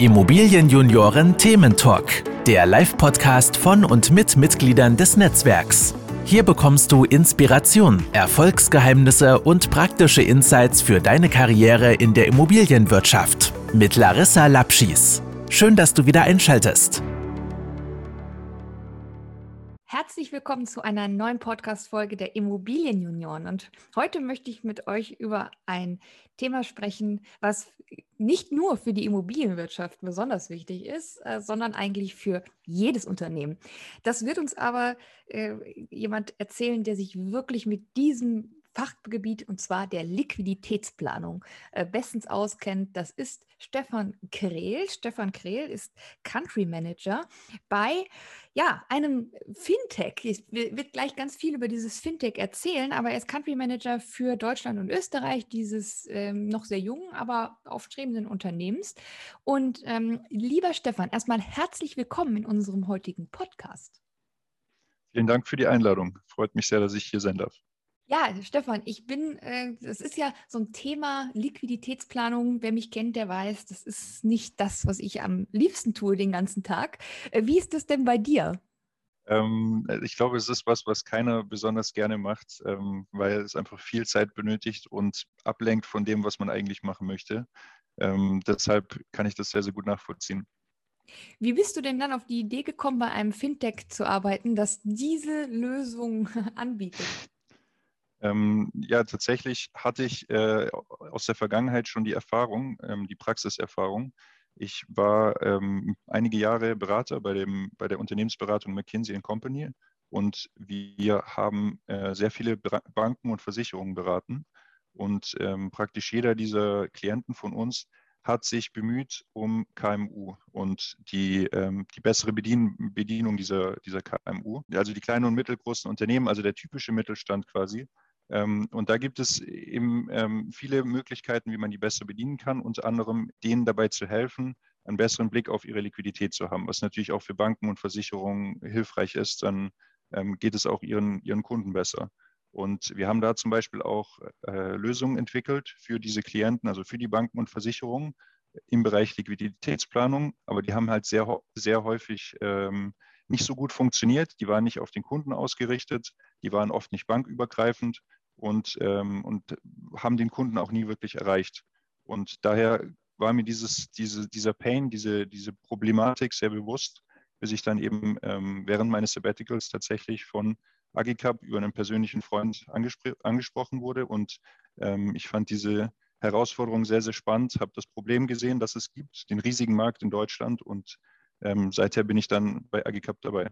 Immobilienjunioren Thementalk, der Live-Podcast von und mit Mitgliedern des Netzwerks. Hier bekommst du Inspiration, Erfolgsgeheimnisse und praktische Insights für deine Karriere in der Immobilienwirtschaft mit Larissa Lapschis. Schön, dass du wieder einschaltest. Herzlich willkommen zu einer neuen Podcast-Folge der Immobilienjunioren. Und heute möchte ich mit euch über ein Thema sprechen, was nicht nur für die Immobilienwirtschaft besonders wichtig ist, äh, sondern eigentlich für jedes Unternehmen. Das wird uns aber äh, jemand erzählen, der sich wirklich mit diesem Fachgebiet und zwar der Liquiditätsplanung äh, bestens auskennt. Das ist Stefan Krehl. Stefan Krehl ist Country Manager bei ja, einem Fintech. Ich wird gleich ganz viel über dieses Fintech erzählen, aber er ist Country Manager für Deutschland und Österreich, dieses ähm, noch sehr jungen, aber aufstrebenden Unternehmens. Und ähm, lieber Stefan, erstmal herzlich willkommen in unserem heutigen Podcast. Vielen Dank für die Einladung. Freut mich sehr, dass ich hier sein darf. Ja, Stefan, ich bin, äh, das ist ja so ein Thema Liquiditätsplanung. Wer mich kennt, der weiß, das ist nicht das, was ich am liebsten tue den ganzen Tag. Äh, wie ist das denn bei dir? Ähm, ich glaube, es ist was, was keiner besonders gerne macht, ähm, weil es einfach viel Zeit benötigt und ablenkt von dem, was man eigentlich machen möchte. Ähm, deshalb kann ich das sehr, sehr gut nachvollziehen. Wie bist du denn dann auf die Idee gekommen, bei einem Fintech zu arbeiten, das diese Lösung anbietet? Ähm, ja, tatsächlich hatte ich äh, aus der Vergangenheit schon die Erfahrung, ähm, die Praxiserfahrung. Ich war ähm, einige Jahre Berater bei, dem, bei der Unternehmensberatung McKinsey Company und wir haben äh, sehr viele Banken und Versicherungen beraten. Und ähm, praktisch jeder dieser Klienten von uns hat sich bemüht um KMU und die, ähm, die bessere Bedien Bedienung dieser, dieser KMU. Also die kleinen und mittelgroßen Unternehmen, also der typische Mittelstand quasi, und da gibt es eben ähm, viele Möglichkeiten, wie man die besser bedienen kann, unter anderem denen dabei zu helfen, einen besseren Blick auf ihre Liquidität zu haben, was natürlich auch für Banken und Versicherungen hilfreich ist. Dann ähm, geht es auch ihren, ihren Kunden besser. Und wir haben da zum Beispiel auch äh, Lösungen entwickelt für diese Klienten, also für die Banken und Versicherungen im Bereich Liquiditätsplanung. Aber die haben halt sehr, sehr häufig ähm, nicht so gut funktioniert. Die waren nicht auf den Kunden ausgerichtet. Die waren oft nicht bankübergreifend und, ähm, und haben den Kunden auch nie wirklich erreicht. Und daher war mir dieses, diese, dieser Pain, diese, diese Problematik sehr bewusst, bis ich dann eben ähm, während meines Sabbaticals tatsächlich von Agicap über einen persönlichen Freund angespr angesprochen wurde. Und ähm, ich fand diese Herausforderung sehr, sehr spannend, habe das Problem gesehen, das es gibt, den riesigen Markt in Deutschland. Und ähm, seither bin ich dann bei Agicap dabei.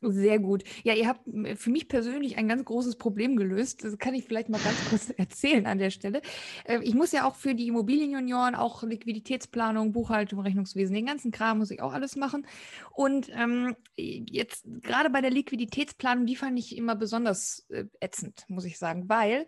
Sehr gut. Ja, ihr habt für mich persönlich ein ganz großes Problem gelöst. Das kann ich vielleicht mal ganz kurz erzählen an der Stelle. Äh, ich muss ja auch für die Immobilienjunioren auch Liquiditätsplanung, Buchhaltung, Rechnungswesen, den ganzen Kram muss ich auch alles machen. Und ähm, jetzt gerade bei der Liquiditätsplanung, die fand ich immer besonders äh, ätzend, muss ich sagen, weil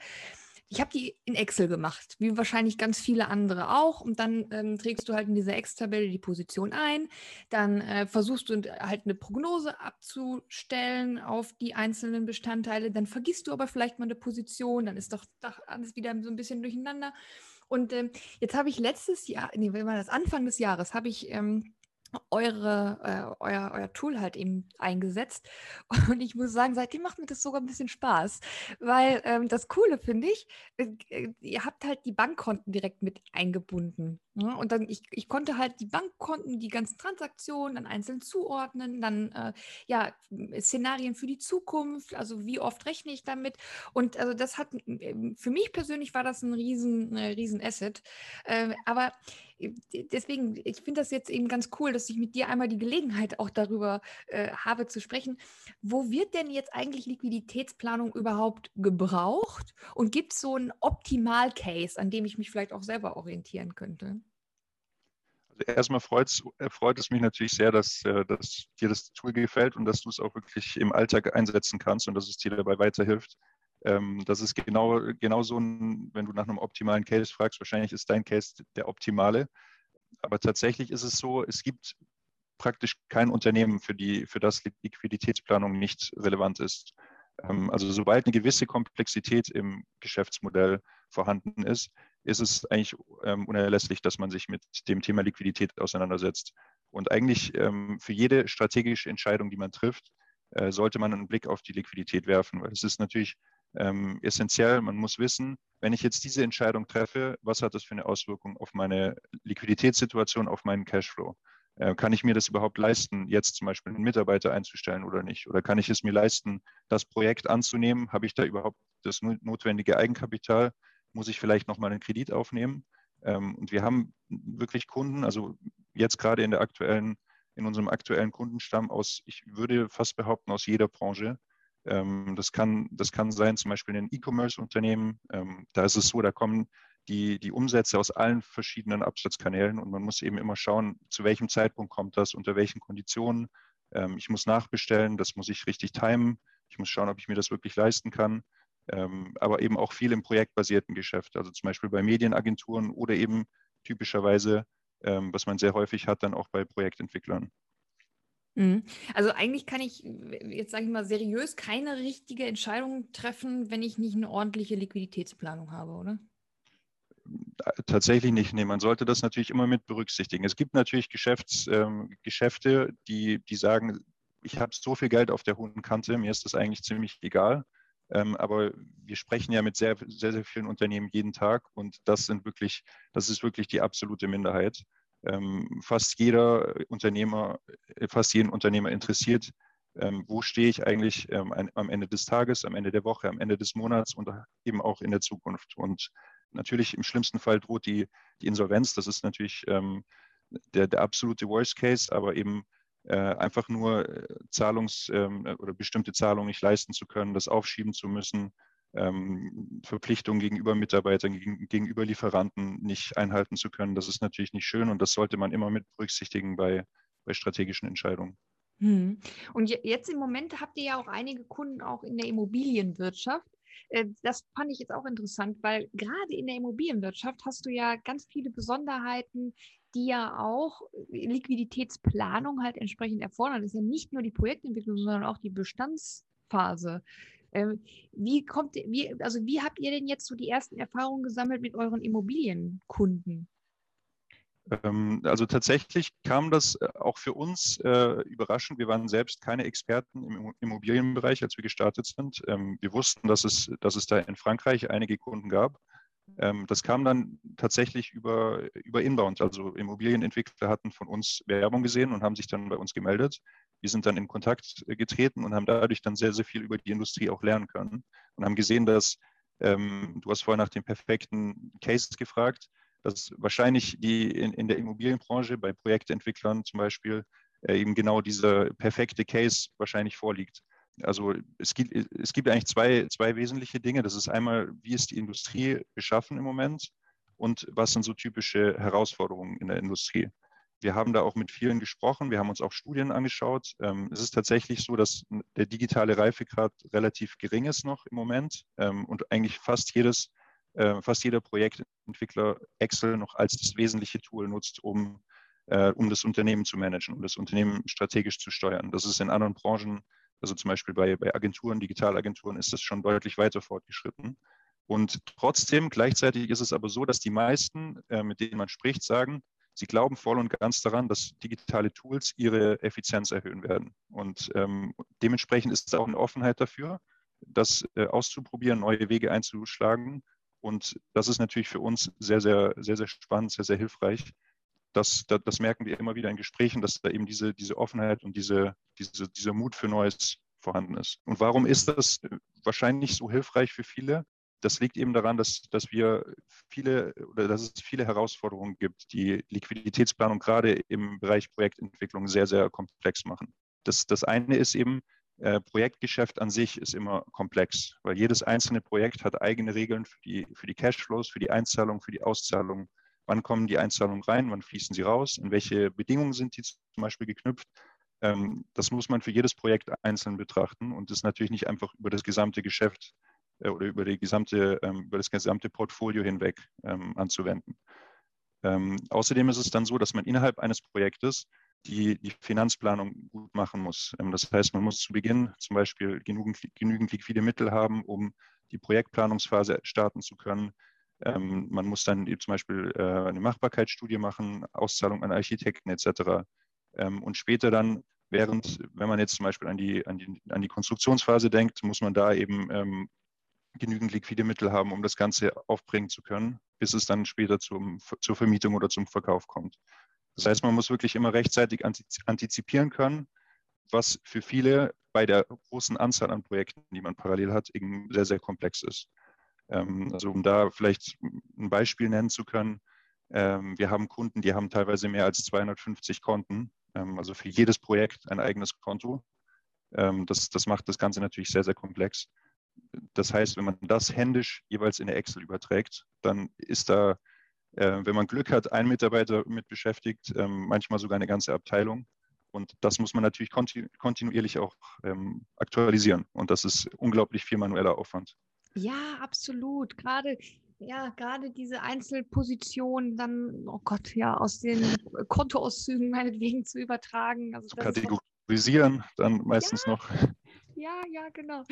ich habe die in Excel gemacht, wie wahrscheinlich ganz viele andere auch. Und dann ähm, trägst du halt in dieser Excel-Tabelle die Position ein. Dann äh, versuchst du halt eine Prognose abzustellen auf die einzelnen Bestandteile. Dann vergisst du aber vielleicht mal eine Position. Dann ist doch, alles wieder so ein bisschen durcheinander. Und ähm, jetzt habe ich letztes Jahr, nee, wenn man das Anfang des Jahres, habe ich ähm, eure, äh, euer, euer Tool halt eben eingesetzt. Und ich muss sagen, seitdem macht mir das sogar ein bisschen Spaß, weil ähm, das Coole finde ich, äh, äh ihr habt halt die Bankkonten direkt mit eingebunden. Ne? Und dann, ich, ich konnte halt die Bankkonten, die ganzen Transaktionen dann einzeln zuordnen, dann äh, ja, Szenarien für die Zukunft, also wie oft rechne ich damit. Und also das hat, für mich persönlich war das ein riesen, äh, riesen Asset. Äh, aber äh, deswegen, ich finde das jetzt eben ganz cool, dass ich mit dir einmal die Gelegenheit auch darüber äh, habe zu sprechen. Wo wird denn jetzt eigentlich Liquiditätsplanung überhaupt gebraucht? Und gibt es so einen Optimal-Case, an dem ich mich vielleicht auch selber orientieren könnte? Erstmal äh, freut es mich natürlich sehr, dass, äh, dass dir das Tool gefällt und dass du es auch wirklich im Alltag einsetzen kannst und dass es dir dabei weiterhilft. Ähm, das ist genau, genau so wenn du nach einem optimalen Case fragst, wahrscheinlich ist dein Case der optimale. Aber tatsächlich ist es so, es gibt praktisch kein Unternehmen, für, die, für das Liquiditätsplanung nicht relevant ist. Ähm, also sobald eine gewisse Komplexität im Geschäftsmodell vorhanden ist, ist es eigentlich ähm, unerlässlich, dass man sich mit dem Thema Liquidität auseinandersetzt. Und eigentlich ähm, für jede strategische Entscheidung, die man trifft, äh, sollte man einen Blick auf die Liquidität werfen, weil es ist natürlich ähm, essentiell. Man muss wissen, wenn ich jetzt diese Entscheidung treffe, was hat das für eine Auswirkung auf meine Liquiditätssituation, auf meinen Cashflow? Äh, kann ich mir das überhaupt leisten, jetzt zum Beispiel einen Mitarbeiter einzustellen oder nicht? Oder kann ich es mir leisten, das Projekt anzunehmen? Habe ich da überhaupt das notwendige Eigenkapital? Muss ich vielleicht nochmal einen Kredit aufnehmen? Ähm, und wir haben wirklich Kunden, also jetzt gerade in der aktuellen, in unserem aktuellen Kundenstamm aus, ich würde fast behaupten, aus jeder Branche. Ähm, das kann, das kann sein, zum Beispiel ein E-Commerce-Unternehmen. Ähm, da ist es so, da kommen die, die Umsätze aus allen verschiedenen Absatzkanälen und man muss eben immer schauen, zu welchem Zeitpunkt kommt das, unter welchen Konditionen. Ich muss nachbestellen, das muss ich richtig timen. Ich muss schauen, ob ich mir das wirklich leisten kann. Ähm, aber eben auch viel im projektbasierten Geschäft, also zum Beispiel bei Medienagenturen oder eben typischerweise, ähm, was man sehr häufig hat, dann auch bei Projektentwicklern. Mhm. Also eigentlich kann ich jetzt sage ich mal seriös keine richtige Entscheidung treffen, wenn ich nicht eine ordentliche Liquiditätsplanung habe, oder? Tatsächlich nicht. Nee, man sollte das natürlich immer mit berücksichtigen. Es gibt natürlich Geschäfts, ähm, Geschäfte, die, die sagen, ich habe so viel Geld auf der hohen Kante, mir ist das eigentlich ziemlich egal. Ähm, aber wir sprechen ja mit sehr, sehr, sehr vielen Unternehmen jeden Tag und das sind wirklich, das ist wirklich die absolute Minderheit. Ähm, fast jeder Unternehmer, äh, fast jeden Unternehmer interessiert, ähm, wo stehe ich eigentlich am Ende des Tages, am Ende der Woche, am Ende des Monats und eben auch in der Zukunft. Und natürlich im schlimmsten Fall droht die, die Insolvenz. Das ist natürlich der, der absolute Worst Case, aber eben äh, einfach nur äh, Zahlungs- ähm, oder bestimmte Zahlungen nicht leisten zu können, das aufschieben zu müssen, ähm, Verpflichtungen gegenüber Mitarbeitern, gegen, gegenüber Lieferanten nicht einhalten zu können. Das ist natürlich nicht schön und das sollte man immer mit berücksichtigen bei, bei strategischen Entscheidungen. Hm. Und jetzt im Moment habt ihr ja auch einige Kunden auch in der Immobilienwirtschaft. Äh, das fand ich jetzt auch interessant, weil gerade in der Immobilienwirtschaft hast du ja ganz viele Besonderheiten, die ja auch Liquiditätsplanung halt entsprechend erfordern. Das ist ja nicht nur die Projektentwicklung, sondern auch die Bestandsphase. Ähm, wie kommt, wie, also wie habt ihr denn jetzt so die ersten Erfahrungen gesammelt mit euren Immobilienkunden? Ähm, also tatsächlich kam das äh, auch für uns äh, überraschend. Wir waren selbst keine Experten im Immobilienbereich, als wir gestartet sind. Ähm, wir wussten, dass es, dass es da in Frankreich einige Kunden gab. Ähm, das kam dann tatsächlich über, über Inbound. Also Immobilienentwickler hatten von uns Werbung gesehen und haben sich dann bei uns gemeldet. Wir sind dann in Kontakt äh, getreten und haben dadurch dann sehr, sehr viel über die Industrie auch lernen können und haben gesehen, dass ähm, du hast vorher nach dem perfekten Case gefragt dass wahrscheinlich die in, in der Immobilienbranche bei Projektentwicklern zum Beispiel äh, eben genau dieser perfekte Case wahrscheinlich vorliegt. Also es gibt, es gibt eigentlich zwei, zwei wesentliche Dinge. Das ist einmal, wie ist die Industrie beschaffen im Moment und was sind so typische Herausforderungen in der Industrie. Wir haben da auch mit vielen gesprochen, wir haben uns auch Studien angeschaut. Ähm, es ist tatsächlich so, dass der digitale Reifegrad relativ gering ist noch im Moment ähm, und eigentlich fast jedes äh, fast jeder Projektentwickler Excel noch als das wesentliche Tool nutzt, um, äh, um das Unternehmen zu managen, um das Unternehmen strategisch zu steuern. Das ist in anderen Branchen, also zum Beispiel bei, bei Agenturen, Digitalagenturen, ist das schon deutlich weiter fortgeschritten. Und trotzdem, gleichzeitig ist es aber so, dass die meisten, äh, mit denen man spricht, sagen, sie glauben voll und ganz daran, dass digitale Tools ihre Effizienz erhöhen werden. Und ähm, dementsprechend ist es auch eine Offenheit dafür, das äh, auszuprobieren, neue Wege einzuschlagen und das ist natürlich für uns sehr, sehr, sehr, sehr spannend, sehr, sehr hilfreich. Das, das, das merken wir immer wieder in Gesprächen, dass da eben diese, diese Offenheit und diese, diese, dieser Mut für Neues vorhanden ist. Und warum ist das wahrscheinlich so hilfreich für viele? Das liegt eben daran, dass, dass wir viele oder dass es viele Herausforderungen gibt, die Liquiditätsplanung gerade im Bereich Projektentwicklung sehr, sehr komplex machen. Das, das eine ist eben, äh, Projektgeschäft an sich ist immer komplex, weil jedes einzelne Projekt hat eigene Regeln für die, für die Cashflows, für die Einzahlung, für die Auszahlung. Wann kommen die Einzahlungen rein, wann fließen sie raus, in welche Bedingungen sind die zum Beispiel geknüpft. Ähm, das muss man für jedes Projekt einzeln betrachten und ist natürlich nicht einfach über das gesamte Geschäft äh, oder über, die gesamte, ähm, über das gesamte Portfolio hinweg ähm, anzuwenden. Außerdem ist es dann so, dass man innerhalb eines Projektes die die Finanzplanung gut machen muss. Das heißt, man muss zu Beginn zum Beispiel genügend, genügend liquide Mittel haben, um die Projektplanungsphase starten zu können. Ähm, man muss dann zum Beispiel äh, eine Machbarkeitsstudie machen, Auszahlung an Architekten etc. Ähm, und später dann, während, wenn man jetzt zum Beispiel an die, an die, an die Konstruktionsphase denkt, muss man da eben ähm, genügend liquide Mittel haben, um das Ganze aufbringen zu können, bis es dann später zum, zur Vermietung oder zum Verkauf kommt. Das heißt, man muss wirklich immer rechtzeitig antizipieren können, was für viele bei der großen Anzahl an Projekten, die man parallel hat, eben sehr, sehr komplex ist. Ähm, also um da vielleicht ein Beispiel nennen zu können, ähm, wir haben Kunden, die haben teilweise mehr als 250 Konten, ähm, also für jedes Projekt ein eigenes Konto. Das, das macht das Ganze natürlich sehr, sehr komplex. Das heißt, wenn man das händisch jeweils in der Excel überträgt, dann ist da, äh, wenn man Glück hat, ein Mitarbeiter mit beschäftigt, manchmal sogar eine ganze Abteilung. Und das muss man natürlich kontinuierlich auch aktualisieren. Und das ist unglaublich viel manueller Aufwand. Ja, absolut. Gerade ja, gerade diese Einzelpositionen dann, oh Gott, ja, aus den Kontoauszügen meinetwegen zu übertragen. Also zu kategorisieren, dann meistens ja. noch. Ja, ja, genau.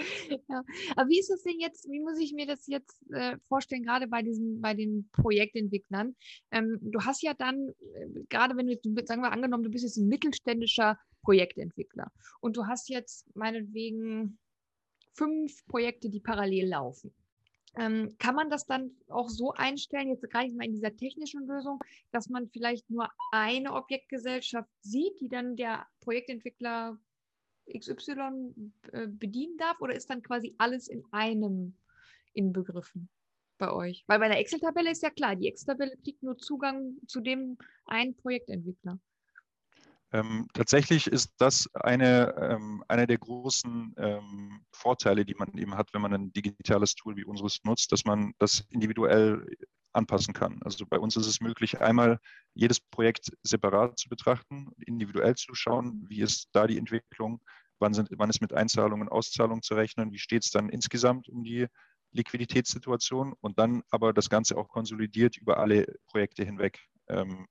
Ja. Aber wie ist das denn jetzt, wie muss ich mir das jetzt äh, vorstellen, gerade bei diesen, bei den Projektentwicklern? Ähm, du hast ja dann, äh, gerade wenn du, sagen wir angenommen, du bist jetzt ein mittelständischer Projektentwickler und du hast jetzt meinetwegen fünf Projekte, die parallel laufen. Ähm, kann man das dann auch so einstellen, jetzt nicht mal in dieser technischen Lösung, dass man vielleicht nur eine Objektgesellschaft sieht, die dann der Projektentwickler XY äh, bedienen darf oder ist dann quasi alles in einem inbegriffen bei euch? Weil bei einer Excel-Tabelle ist ja klar, die Excel-Tabelle kriegt nur Zugang zu dem einen Projektentwickler. Ähm, tatsächlich ist das eine, ähm, einer der großen ähm, Vorteile, die man eben hat, wenn man ein digitales Tool wie unseres nutzt, dass man das individuell anpassen kann. Also bei uns ist es möglich, einmal jedes Projekt separat zu betrachten, individuell zu schauen, wie ist da die Entwicklung, wann, sind, wann ist mit Einzahlungen und Auszahlungen zu rechnen, wie steht es dann insgesamt um die Liquiditätssituation und dann aber das Ganze auch konsolidiert über alle Projekte hinweg ähm,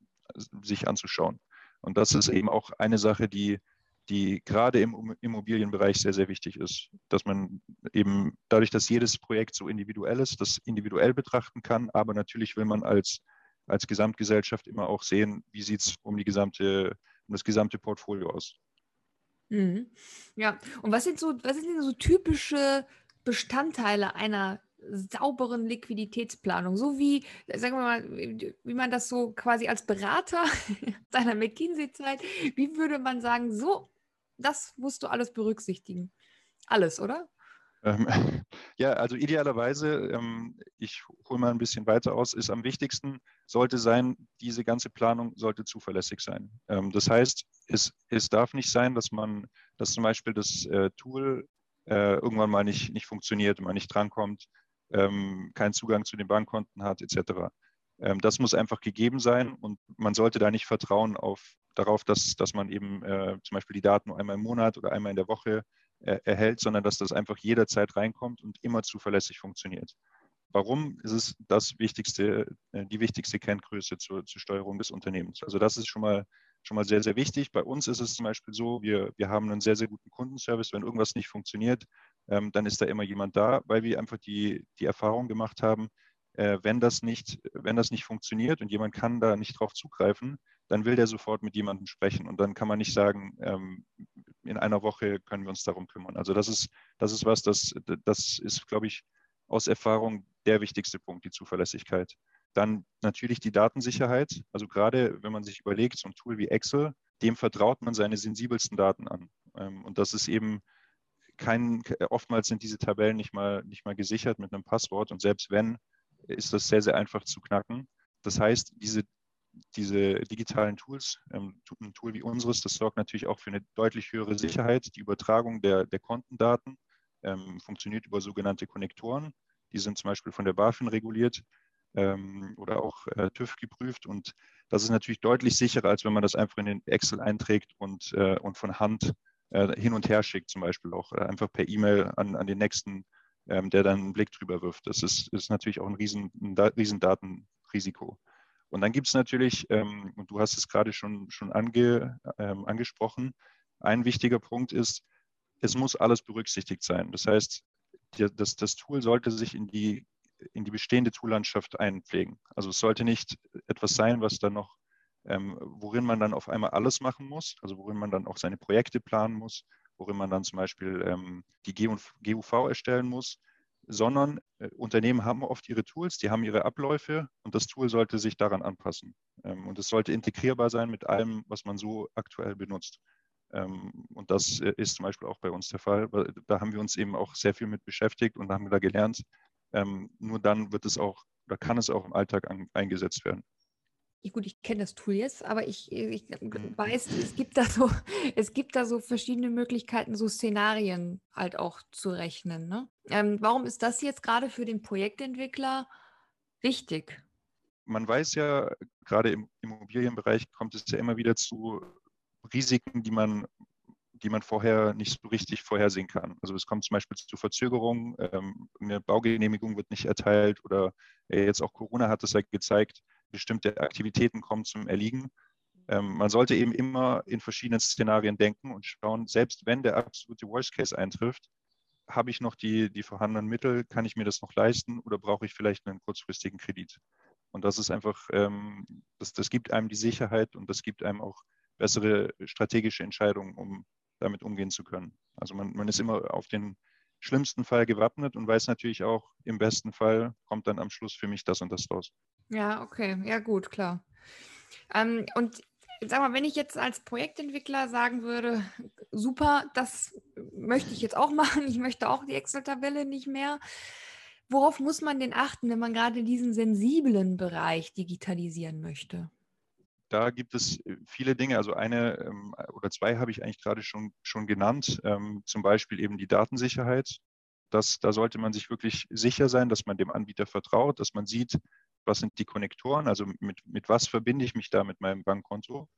sich anzuschauen. Und das ist eben auch eine Sache, die, die gerade im Immobilienbereich sehr, sehr wichtig ist, dass man eben dadurch, dass jedes Projekt so individuell ist, das individuell betrachten kann, aber natürlich will man als, als Gesamtgesellschaft immer auch sehen, wie sieht es um, um das gesamte Portfolio aus. Mhm. Ja, und was sind so, was sind denn so typische Bestandteile einer sauberen Liquiditätsplanung, so wie, sagen wir mal, wie man das so quasi als Berater seiner McKinsey-Zeit, wie würde man sagen, so, das musst du alles berücksichtigen. Alles, oder? Ähm, ja, also idealerweise, ähm, ich hole mal ein bisschen weiter aus, ist am wichtigsten, sollte sein, diese ganze Planung sollte zuverlässig sein. Ähm, das heißt, es, es darf nicht sein, dass man, dass zum Beispiel das äh, Tool äh, irgendwann mal nicht, nicht funktioniert, man nicht drankommt, ähm, keinen Zugang zu den Bankkonten hat, etc. Ähm, das muss einfach gegeben sein und man sollte da nicht vertrauen auf, darauf, dass, dass man eben äh, zum Beispiel die Daten nur einmal im Monat oder einmal in der Woche äh, erhält, sondern dass das einfach jederzeit reinkommt und immer zuverlässig funktioniert. Warum ist es das wichtigste, äh, die wichtigste Kenngröße zur, zur Steuerung des Unternehmens? Also das ist schon mal schon mal sehr, sehr wichtig. Bei uns ist es zum Beispiel so, wir, wir haben einen sehr, sehr guten Kundenservice. Wenn irgendwas nicht funktioniert, ähm, dann ist da immer jemand da, weil wir einfach die, die Erfahrung gemacht haben, äh, wenn, das nicht, wenn das nicht funktioniert und jemand kann da nicht drauf zugreifen, dann will der sofort mit jemandem sprechen. Und dann kann man nicht sagen, ähm, in einer Woche können wir uns darum kümmern. Also das ist, das ist was, das, das ist, glaube ich, aus Erfahrung der wichtigste Punkt, die Zuverlässigkeit. Dann natürlich die Datensicherheit. Also gerade wenn man sich überlegt, so ein Tool wie Excel, dem vertraut man seine sensibelsten Daten an. Ähm, und das ist eben kein, oftmals sind diese Tabellen nicht mal, nicht mal gesichert mit einem Passwort. Und selbst wenn, ist das sehr, sehr einfach zu knacken. Das heißt, diese, diese digitalen Tools, ähm, ein Tool wie unseres, das sorgt natürlich auch für eine deutlich höhere Sicherheit. Die Übertragung der, der Kontendaten ähm, funktioniert über sogenannte Konnektoren. Die sind zum Beispiel von der BaFin reguliert ähm, oder auch äh, TÜV geprüft. Und das ist natürlich deutlich sicherer, als wenn man das einfach in den Excel einträgt und, äh, und von Hand hin und her schickt, zum Beispiel auch äh, einfach per E-Mail an, an den nächsten, ähm, der dann einen Blick drüber wirft. Das ist, ist natürlich auch ein riesen, ein riesen Datenrisiko. Und dann gibt es natürlich, ähm, und du hast es gerade schon, schon ange, ähm, angesprochen, ein wichtiger Punkt ist, es muss alles berücksichtigt sein. Das heißt, das, das Tool sollte sich in die in die bestehende Toollandschaft einpflegen. Also es sollte nicht etwas sein, was dann noch, ähm, worin man dann auf einmal alles machen muss, also worin man dann auch seine Projekte planen muss, worin man dann zum Beispiel ähm, die GUV erstellen muss, sondern äh, Unternehmen haben oft ihre Tools, die haben ihre Abläufe und das Tool sollte sich daran anpassen. Ähm, und es sollte integrierbar sein mit allem, was man so aktuell benutzt. Ähm, und das äh, ist zum Beispiel auch bei uns der Fall. Da haben wir uns eben auch sehr viel mit beschäftigt und haben da gelernt, ähm, nur dann wird es auch oder kann es auch im Alltag an, eingesetzt werden. Gut, ich kenne das Tool jetzt, aber ich, ich weiß, es gibt da so, es gibt da so verschiedene Möglichkeiten, so Szenarien halt auch zu rechnen. Ne? Ähm, warum ist das jetzt gerade für den Projektentwickler wichtig? Man weiß ja, gerade im Immobilienbereich kommt es ja immer wieder zu Risiken, die man, die man vorher nicht so richtig vorhersehen kann. Also es kommt zum Beispiel zu Verzögerungen, ähm, eine Baugenehmigung wird nicht erteilt oder äh, jetzt auch Corona hat es ja gezeigt, bestimmte Aktivitäten kommen zum Erliegen. Ähm, man sollte eben immer in verschiedenen Szenarien denken und schauen, selbst wenn der absolute Worst Case eintrifft, habe ich noch die, die vorhandenen Mittel, kann ich mir das noch leisten oder brauche ich vielleicht einen kurzfristigen Kredit? Und das ist einfach, ähm, das, das gibt einem die Sicherheit und das gibt einem auch bessere strategische Entscheidungen, um damit umgehen zu können. Also man, man ist immer auf den schlimmsten Fall gewappnet und weiß natürlich auch, im besten Fall kommt dann am Schluss für mich das und das raus. Ja, okay, ja gut, klar. Ähm, und sag mal, wenn ich jetzt als Projektentwickler sagen würde, super, das möchte ich jetzt auch machen, ich möchte auch die Excel-Tabelle nicht mehr. Worauf muss man denn achten, wenn man gerade diesen sensiblen Bereich digitalisieren möchte? Da gibt es äh, viele Dinge. Also eine ähm, oder zwei habe ich eigentlich gerade schon, schon genannt. Ähm, zum Beispiel eben die Datensicherheit. Das, da sollte man sich wirklich sicher sein, dass man dem Anbieter vertraut, dass man sieht, was sind die Konnektoren, also mit, mit was verbinde ich mich da mit meinem Bankkonto.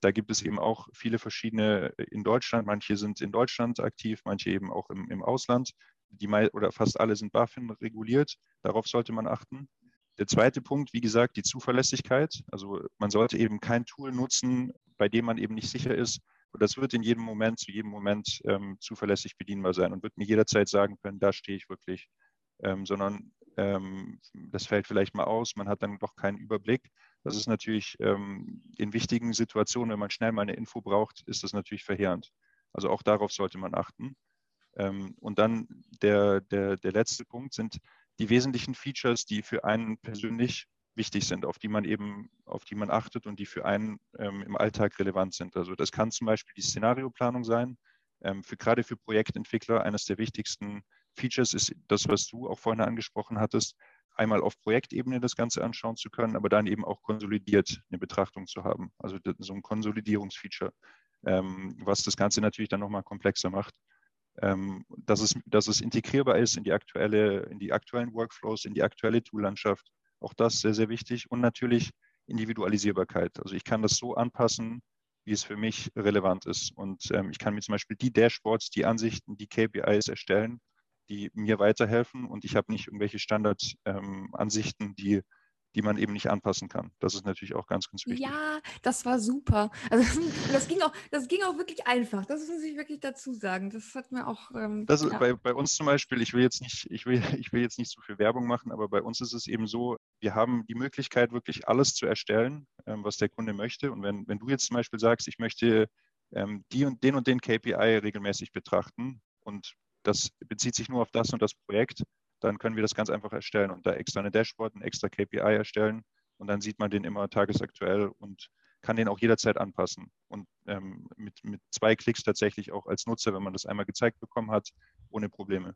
Da gibt es eben auch viele verschiedene äh, in Deutschland. Manche sind in Deutschland aktiv, manche eben auch im, im Ausland. Die oder fast alle sind BaFin reguliert. Darauf sollte man achten. Der zweite Punkt, wie gesagt, die Zuverlässigkeit. Also man sollte eben kein Tool nutzen, bei dem man eben nicht sicher ist. Und das wird in jedem Moment, zu jedem Moment ähm, zuverlässig bedienbar sein und wird mir jederzeit sagen können, da stehe ich wirklich. Ähm, sondern ähm, das fällt vielleicht mal aus, man hat dann doch keinen Überblick. Das ist natürlich ähm, in wichtigen Situationen, wenn man schnell mal eine Info braucht, ist das natürlich verheerend. Also auch darauf sollte man achten. Ähm, und dann der, der, der letzte Punkt sind die wesentlichen Features, die für einen persönlich wichtig sind, auf die man eben, auf die man achtet und die für einen ähm, im Alltag relevant sind. Also das kann zum Beispiel die Szenarioplanung sein. Ähm, für, gerade für Projektentwickler eines der wichtigsten Features ist das, was du auch vorhin angesprochen hattest, einmal auf Projektebene das Ganze anschauen zu können, aber dann eben auch konsolidiert eine Betrachtung zu haben. Also so ein Konsolidierungsfeature, ähm, was das Ganze natürlich dann nochmal komplexer macht dass, es, dass es integrierbar ist in die, aktuelle, in die aktuellen Workflows, in die aktuelle Toollandschaft. Auch das sehr, sehr wichtig. Und natürlich Individualisierbarkeit. Also ich kann das so anpassen, wie es für mich relevant ist. Und ähm, ich kann mir zum Beispiel die Dashboards, die Ansichten, die KPIs erstellen, die mir weiterhelfen. Und ich habe nicht irgendwelche Standardansichten, ähm, die die man eben nicht anpassen kann. Das ist natürlich auch ganz, ganz wichtig. Ja, das war super. Also das ging auch, das ging auch wirklich einfach. Das muss ich wirklich dazu sagen. Das hat mir auch. Ähm, das ist ja. bei, bei uns zum Beispiel, ich will jetzt nicht, ich will, ich will jetzt nicht zu viel Werbung machen, aber bei uns ist es eben so, wir haben die Möglichkeit, wirklich alles zu erstellen, ähm, was der Kunde möchte. Und wenn, wenn du jetzt zum Beispiel sagst, ich möchte ähm, die und den und den KPI regelmäßig betrachten und das bezieht sich nur auf das und das Projekt, dann können wir das ganz einfach erstellen und da extra eine Dashboard, ein extra KPI erstellen und dann sieht man den immer tagesaktuell und kann den auch jederzeit anpassen. Und ähm, mit, mit zwei Klicks tatsächlich auch als Nutzer, wenn man das einmal gezeigt bekommen hat, ohne Probleme.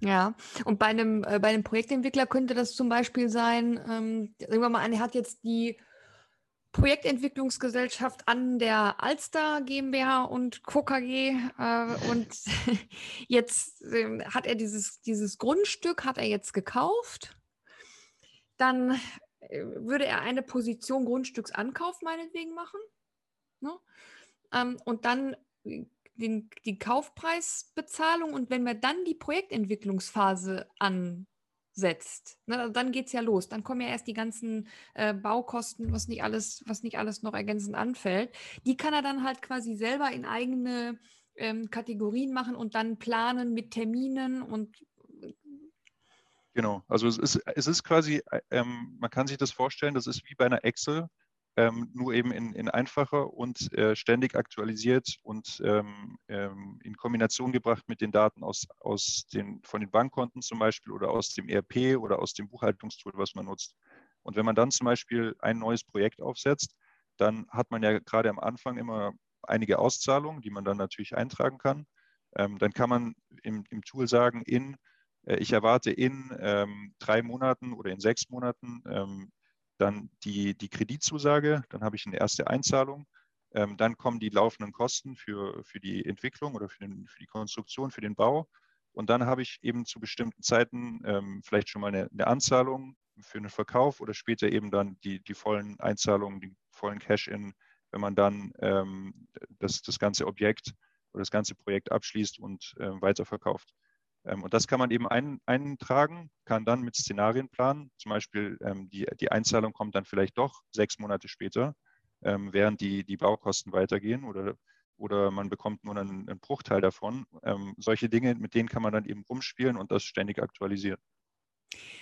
Ja, und bei einem, äh, bei einem Projektentwickler könnte das zum Beispiel sein, ähm, sagen wir mal er hat jetzt die Projektentwicklungsgesellschaft an der Alster GmbH und Co. KG. Äh, und jetzt äh, hat er dieses, dieses Grundstück, hat er jetzt gekauft. Dann äh, würde er eine Position Grundstücksankauf meinetwegen machen. Ne? Ähm, und dann äh, den, die Kaufpreisbezahlung und wenn wir dann die Projektentwicklungsphase an setzt. Ne, dann geht es ja los. Dann kommen ja erst die ganzen äh, Baukosten, was nicht alles, was nicht alles noch ergänzend anfällt. Die kann er dann halt quasi selber in eigene ähm, Kategorien machen und dann planen mit Terminen und Genau, also es ist, es ist quasi, ähm, man kann sich das vorstellen, das ist wie bei einer Excel, ähm, nur eben in, in einfacher und äh, ständig aktualisiert und ähm, ähm in Kombination gebracht mit den Daten aus, aus den, von den Bankkonten zum Beispiel oder aus dem ERP oder aus dem Buchhaltungstool, was man nutzt. Und wenn man dann zum Beispiel ein neues Projekt aufsetzt, dann hat man ja gerade am Anfang immer einige Auszahlungen, die man dann natürlich eintragen kann. Ähm, dann kann man im, im Tool sagen, in, äh, ich erwarte in ähm, drei Monaten oder in sechs Monaten ähm, dann die, die Kreditzusage, dann habe ich eine erste Einzahlung. Ähm, dann kommen die laufenden Kosten für, für die Entwicklung oder für, den, für die Konstruktion, für den Bau. Und dann habe ich eben zu bestimmten Zeiten ähm, vielleicht schon mal eine, eine, Anzahlung für einen Verkauf oder später eben dann die, die vollen Einzahlungen, die vollen Cash-In, wenn man dann ähm, das, das ganze Objekt oder das ganze Projekt abschließt und äh, weiterverkauft. Ähm, und das kann man eben ein, eintragen, kann dann mit Szenarien planen. Zum Beispiel ähm, die, die Einzahlung kommt dann vielleicht doch sechs Monate später, ähm, während die, die Baukosten weitergehen oder, oder man bekommt nur einen, einen Bruchteil davon. Solche Dinge, mit denen kann man dann eben rumspielen und das ständig aktualisieren.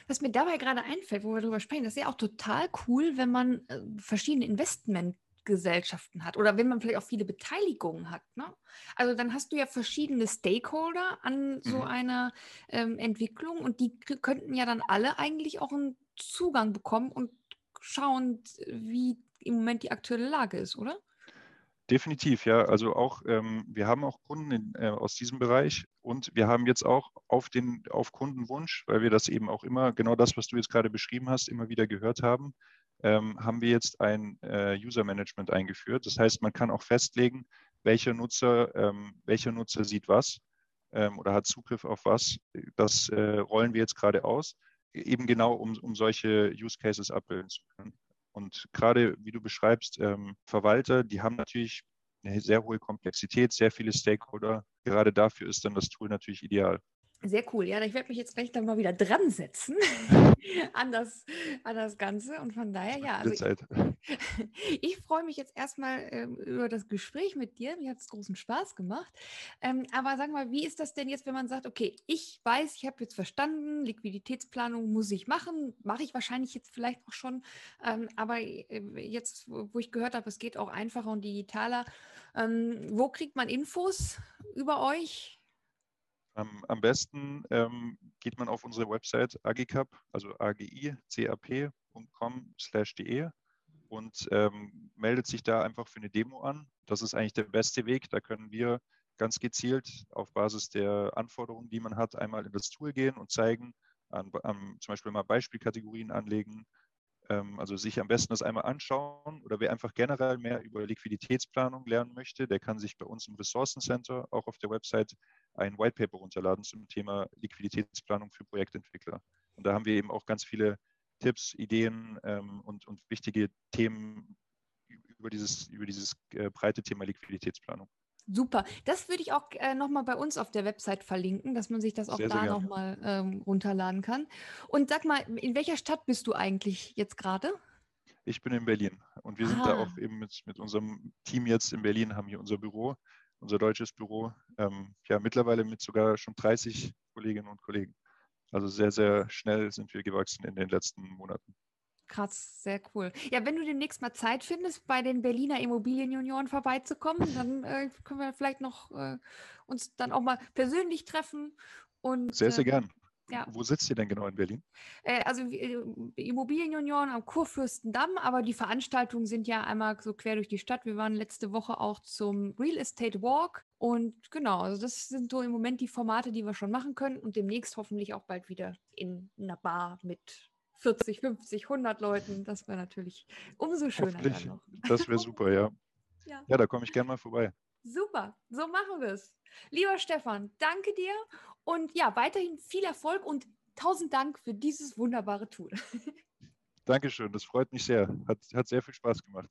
Was mir dabei gerade einfällt, wo wir darüber sprechen, das ist ja auch total cool, wenn man äh, verschiedene Investment Gesellschaften hat oder wenn man vielleicht auch viele Beteiligungen hat. Ne? Also dann hast du ja verschiedene Stakeholder an so mhm. einer ähm, Entwicklung und die könnten ja dann alle eigentlich auch einen Zugang bekommen und schauen, wie im Moment die aktuelle Lage ist, oder? Definitiv, ja. Also auch, ähm, wir haben auch Kunden in, äh, aus diesem Bereich und wir haben jetzt auch auf den, auf Kundenwunsch, weil wir das eben auch immer, genau das, was du jetzt gerade beschrieben hast, immer wieder gehört haben, ähm, haben wir jetzt ein äh, User Management eingeführt. Das heißt, man kann auch festlegen, welcher Nutzer, ähm, welcher Nutzer sieht was ähm, oder hat Zugriff auf was. Das äh, rollen wir jetzt gerade aus, eben genau um, um solche Use Cases abbilden zu können. Und gerade wie du beschreibst, ähm, Verwalter, die haben natürlich eine sehr hohe Komplexität, sehr viele Stakeholder. Gerade dafür ist dann das Tool natürlich ideal. Sehr cool. Ja, ich werde mich jetzt gleich dann mal wieder dran setzen an, das, an das Ganze. Und von daher, ja. Also ich, ich freue mich jetzt erstmal ähm, über das Gespräch mit dir. Mir hat es großen Spaß gemacht. Ähm, aber sag mal, wie ist das denn jetzt, wenn man sagt, okay, ich weiß, ich habe jetzt verstanden, Liquiditätsplanung muss ich machen, mache ich wahrscheinlich jetzt vielleicht auch schon. Ähm, aber äh, jetzt, wo ich gehört habe, es geht auch einfacher und digitaler. Ähm, wo kriegt man Infos über euch? Am besten ähm, geht man auf unsere Website agicap, also agicap.com de und ähm, meldet sich da einfach für eine Demo an. Das ist eigentlich der beste Weg. Da können wir ganz gezielt auf Basis der Anforderungen, die man hat, einmal in das Tool gehen und zeigen, an, an, zum Beispiel mal Beispielkategorien anlegen, ähm, also sich am besten das einmal anschauen oder wer einfach generell mehr über Liquiditätsplanung lernen möchte, der kann sich bei uns im Ressourcencenter auch auf der Website ein White Paper runterladen zum Thema Liquiditätsplanung für Projektentwickler. Und da haben wir eben auch ganz viele Tipps, Ideen ähm, und, und wichtige Themen über dieses, über dieses äh, breite Thema Liquiditätsplanung. Super. Das würde ich auch äh, nochmal bei uns auf der Website verlinken, dass man sich das auch sehr, da nochmal ähm, runterladen kann. Und sag mal, in welcher Stadt bist du eigentlich jetzt gerade? Ich bin in Berlin und wir Aha. sind da auch eben mit, mit unserem Team jetzt in Berlin, haben hier unser Büro, unser deutsches Büro, ähm, ja mittlerweile mit sogar schon 30 Kolleginnen und Kollegen. Also sehr, sehr schnell sind wir gewachsen in den letzten Monaten. Krass, sehr cool. Ja, wenn du demnächst mal Zeit findest, bei den Berliner Immobilienjunioren vorbeizukommen, dann äh, können wir vielleicht noch äh, uns dann auch mal persönlich treffen. Und, sehr, sehr äh, gern. Ja. Wo sitzt ihr denn genau in Berlin? Äh, also äh, Immobilienjunioren am Kurfürstendamm, aber die Veranstaltungen sind ja einmal so quer durch die Stadt. Wir waren letzte Woche auch zum Real Estate Walk und genau, also das sind so im Moment die Formate, die wir schon machen können und demnächst hoffentlich auch bald wieder in einer Bar mit 40, 50, 100 Leuten. Das wäre natürlich umso schöner. Das wäre super, ja. ja. Ja, da komme ich gerne mal vorbei. Super, so machen wir es. Lieber Stefan, danke dir und ja, weiterhin viel Erfolg und tausend Dank für dieses wunderbare Tool. Dankeschön, das freut mich sehr. Hat, hat sehr viel Spaß gemacht.